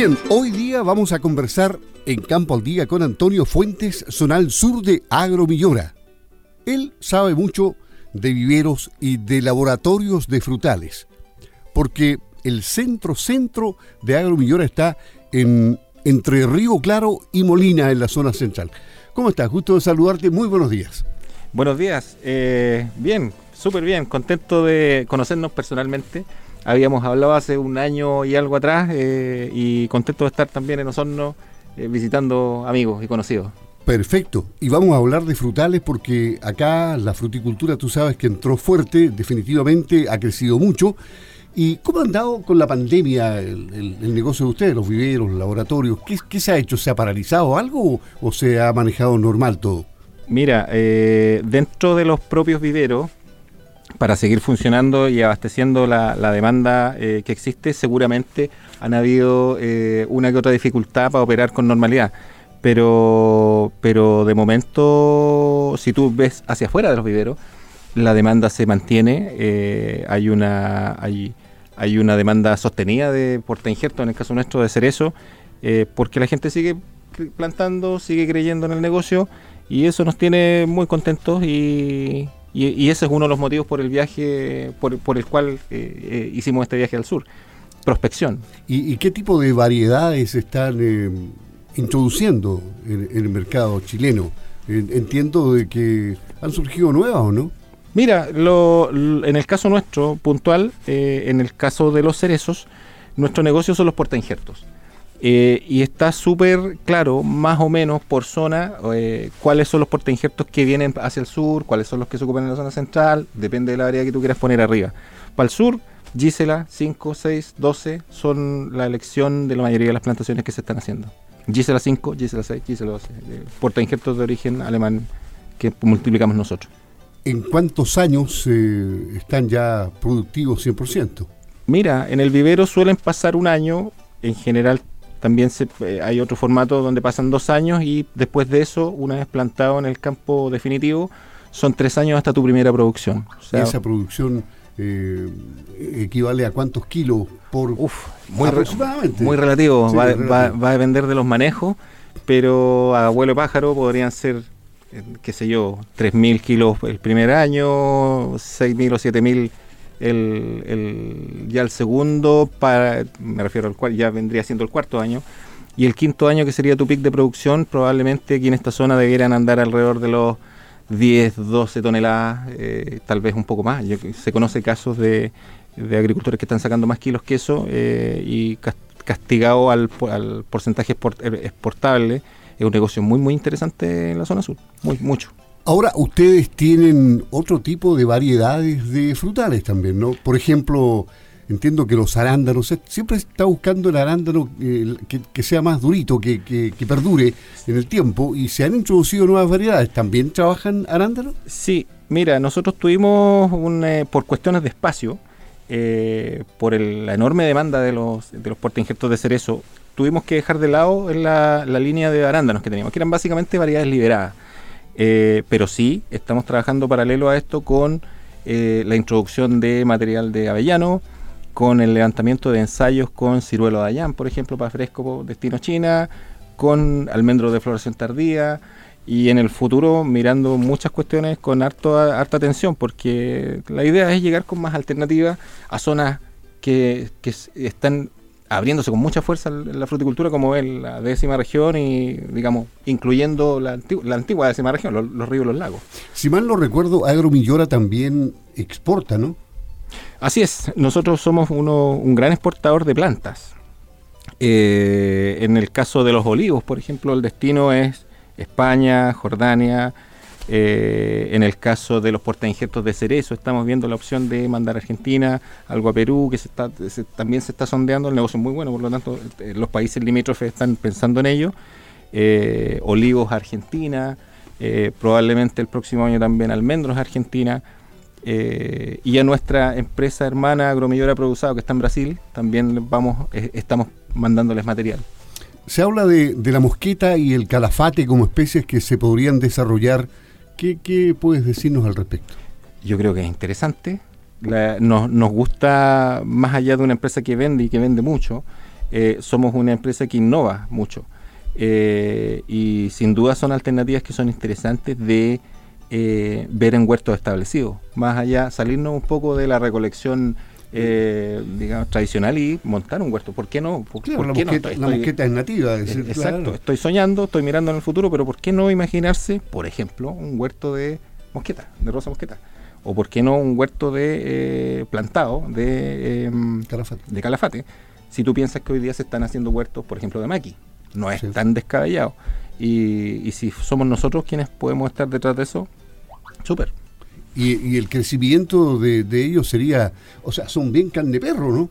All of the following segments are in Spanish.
Bien, hoy día vamos a conversar en Campo al Día con Antonio Fuentes, zonal sur de Agromillora. Él sabe mucho de viveros y de laboratorios de frutales, porque el centro centro de Agromillora está en entre Río Claro y Molina en la zona central. ¿Cómo estás? Gusto de saludarte. Muy buenos días. Buenos días. Eh, bien, súper bien. Contento de conocernos personalmente. Habíamos hablado hace un año y algo atrás eh, y contento de estar también en Osorno eh, visitando amigos y conocidos. Perfecto. Y vamos a hablar de frutales porque acá la fruticultura, tú sabes que entró fuerte, definitivamente ha crecido mucho. ¿Y cómo ha andado con la pandemia el, negocio de ustedes, los viveros, los laboratorios? ¿Qué, se ha hecho? ¿Se ha paralizado algo o, se ha manejado normal todo? Mira, eh, dentro de los propios viveros, para seguir funcionando y abasteciendo la, demanda eh, que existe, seguramente han habido eh, una que otra dificultad para operar con normalidad. Pero, pero de momento, si tú ves hacia afuera de los viveros, la demanda se mantiene, hay una hay, hay una demanda sostenida de porta injerto, en el caso nuestro de cerezo, eh, porque la gente sigue plantando, sigue creyendo en el negocio y eso nos tiene muy contentos y, ese es uno de los motivos por el viaje, por, el cual eh, eh, hicimos este viaje al sur, prospección. ¿Y, qué tipo de variedades están introduciendo en, en, el mercado chileno? Entiendo de que han surgido nuevas o no. Mira, en el caso nuestro, puntual, eh, en el caso de los cerezos, nuestro negocio son los portainjertos. Eh, y está súper claro, más o menos por zona, eh, cuáles son los portainjertos que vienen hacia el sur, cuáles son los que se ocupan en la zona central, depende de la área que tú quieras poner arriba. Para el sur, Gisela 5, 6, 12 son la elección de la mayoría de las plantaciones que se están haciendo. Gisela 5, Gisela 6, Gisela 12. portainjertos de origen alemán que multiplicamos nosotros. ¿En cuántos años eh, están ya productivos 100%? Mira, en el vivero suelen pasar un año, en general también se, eh, hay otro formato donde pasan dos años y después de eso, una vez plantado en el campo definitivo, son tres años hasta tu primera producción. Esa producción eh, equivale a cuántos kilos por uf, muy aproximadamente. muy relativo, va, Va, a depender de los manejos, pero a abuelo pájaro podrían ser qué sé yo, 3.000 kilos el primer año, 6.000 o 7.000 el, ya el segundo, para, me refiero al cual ya vendría siendo el cuarto año, y el quinto año que sería tu pic de producción, probablemente aquí en esta zona debieran andar alrededor de los 10, 12 toneladas, eh, tal vez un poco más. se conoce casos de, de, agricultores que están sacando más kilos que eso eh, y castigado al, al porcentaje exportable es un negocio muy, muy interesante en la zona sur, muy, mucho. Ahora, ustedes tienen otro tipo de variedades de frutales también, ¿no? Por ejemplo, entiendo que los arándanos, siempre está buscando el arándano que, sea más durito, que, que, perdure en el tiempo, y se han introducido nuevas variedades. ¿También trabajan arándanos? Sí, mira, nosotros tuvimos, un, eh, por cuestiones de espacio, eh, por la enorme demanda de los, de los portainjertos de cerezo, tuvimos que dejar de lado en la, línea de arándanos que teníamos, que eran básicamente variedades liberadas. Eh, pero sí, estamos trabajando paralelo a esto con eh, la introducción de material de avellano, con el levantamiento de ensayos con ciruelo de Ayán, por ejemplo, para fresco destino China, con almendro de floración tardía, y en el futuro mirando muchas cuestiones con harto, harta atención, porque la idea es llegar con más alternativas a zonas que, que están abriéndose con mucha fuerza la fruticultura como es la décima región y, digamos, incluyendo la, antigua décima región, los, ríos y los lagos. Si mal no recuerdo, Agromillora también exporta, ¿no? Así es, nosotros somos uno, un gran exportador de plantas. Eh, en el caso de los olivos, por ejemplo, el destino es España, Jordania, eh, en el caso de los portainjertos de cerezo, estamos viendo la opción de mandar a Argentina, algo a Perú, que se está, también se está sondeando, el negocio es muy bueno, por lo tanto eh, los países limítrofes están pensando en ello. Eh, olivos Argentina, probablemente el próximo año también almendros Argentina. y a nuestra empresa hermana Agromillora Produzado, que está en Brasil, también vamos, estamos mandándoles material. Se habla de, de, la mosqueta y el calafate como especies que se podrían desarrollar ¿Qué, puedes decirnos al respecto? Yo creo que es interesante. nos, gusta, más allá de una empresa que vende y que vende mucho, Eh, somos una empresa que innova mucho. Eh, y sin duda son alternativas que son interesantes de eh, ver en huertos establecidos. Más allá, salirnos un poco de la recolección eh, digamos, tradicional y montar un huerto. ¿Por qué no? ¿Por, Claro, la, qué no? mosqueta, Estoy- la mosqueta es nativa. es decir, Exacto, claro. estoy soñando, estoy mirando en el futuro, pero ¿por qué no imaginarse, por ejemplo, un huerto de mosqueta, de rosa mosqueta? O ¿por qué no un huerto de eh, plantado de, em, Calafate. de calafate? Si tú piensas que hoy día se están haciendo huertos, por ejemplo, de maqui, no es Sí. tan descabellado. Y, y si somos nosotros quienes podemos estar detrás de eso, súper. Y, el crecimiento de, ellos sería, o sea, son bien carne perro, ¿no?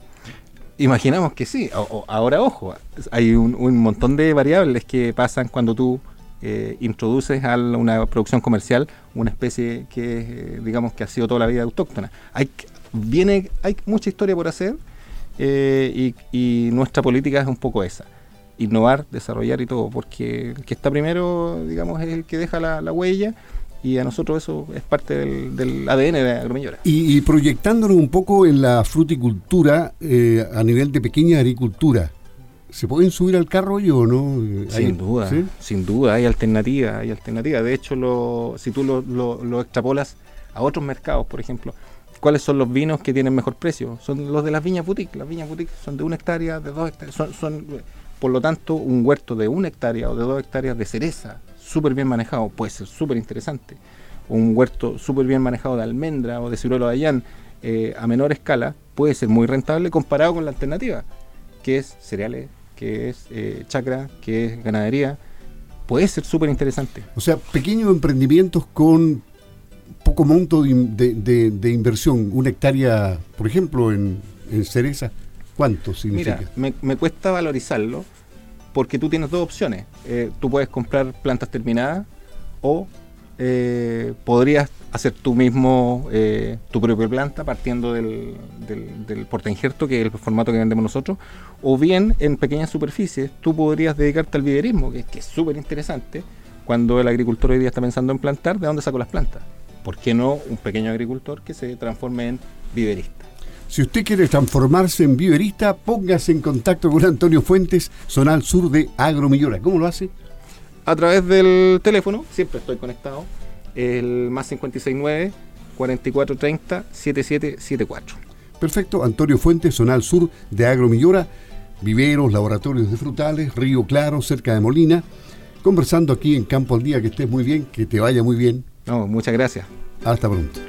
Imaginamos que sí. Ahora, ojo, hay un, montón de variables que pasan cuando tú eh, introduces a una producción comercial una especie que, eh, digamos, que ha sido toda la vida autóctona. Hay, viene, hay mucha historia por hacer eh, y, nuestra política es un poco esa. Innovar, desarrollar y todo, porque el que está primero, digamos, es el que deja la huella y a nosotros eso es parte del, del ADN de Agromillora. Y, y proyectándonos un poco en la fruticultura eh, a nivel de pequeña agricultura, ¿se pueden subir al carro ellos o no? Eh, Sin duda, ¿sí? sin duda, hay alternativas, hay alternativas. De hecho, lo, si tú lo, lo- lo extrapolas a otros mercados, por ejemplo, ¿cuáles son los vinos que tienen mejor precio? Son los de las viñas boutique. Las viñas boutique son de una hectárea, de dos hectáreas. Son, son, por lo tanto, un huerto de una hectárea o de dos hectáreas de cereza, súper bien manejado, puede ser súper interesante. Un huerto súper bien manejado de almendra o de ciruelo de Ayán eh, a menor escala puede ser muy rentable comparado con la alternativa, que es cereales, que es eh, chacra, que es ganadería. Puede ser súper interesante. O sea, pequeños emprendimientos con poco monto de, in- de- de- de inversión. Una hectárea, por ejemplo, en, en cereza, ¿cuánto significa? Mira, me, me cuesta valorizarlo porque tú tienes dos opciones. Eh, tú puedes comprar plantas terminadas o eh, podrías hacer tú mismo eh, tu propia planta partiendo del, del, del portainjerto, que es el formato que vendemos nosotros, o bien en pequeñas superficies tú podrías dedicarte al viverismo, que, que es súper interesante cuando el agricultor hoy día está pensando en plantar, ¿de dónde saco las plantas? ¿Por qué no un pequeño agricultor que se transforme en viverista? Si usted quiere transformarse en viverista, póngase en contacto con Antonio Fuentes, Zonal Sur de Agromillora. ¿Cómo lo hace? a través del teléfono, siempre estoy conectado, el más 569 4430 7774. Perfecto, Antonio Fuentes, Zonal Sur de Agromillora, viveros, laboratorios de frutales, Río Claro, cerca de Molina. Conversando aquí en Campo al Día, que estés muy bien, que te vaya muy bien. No, muchas gracias. Hasta pronto.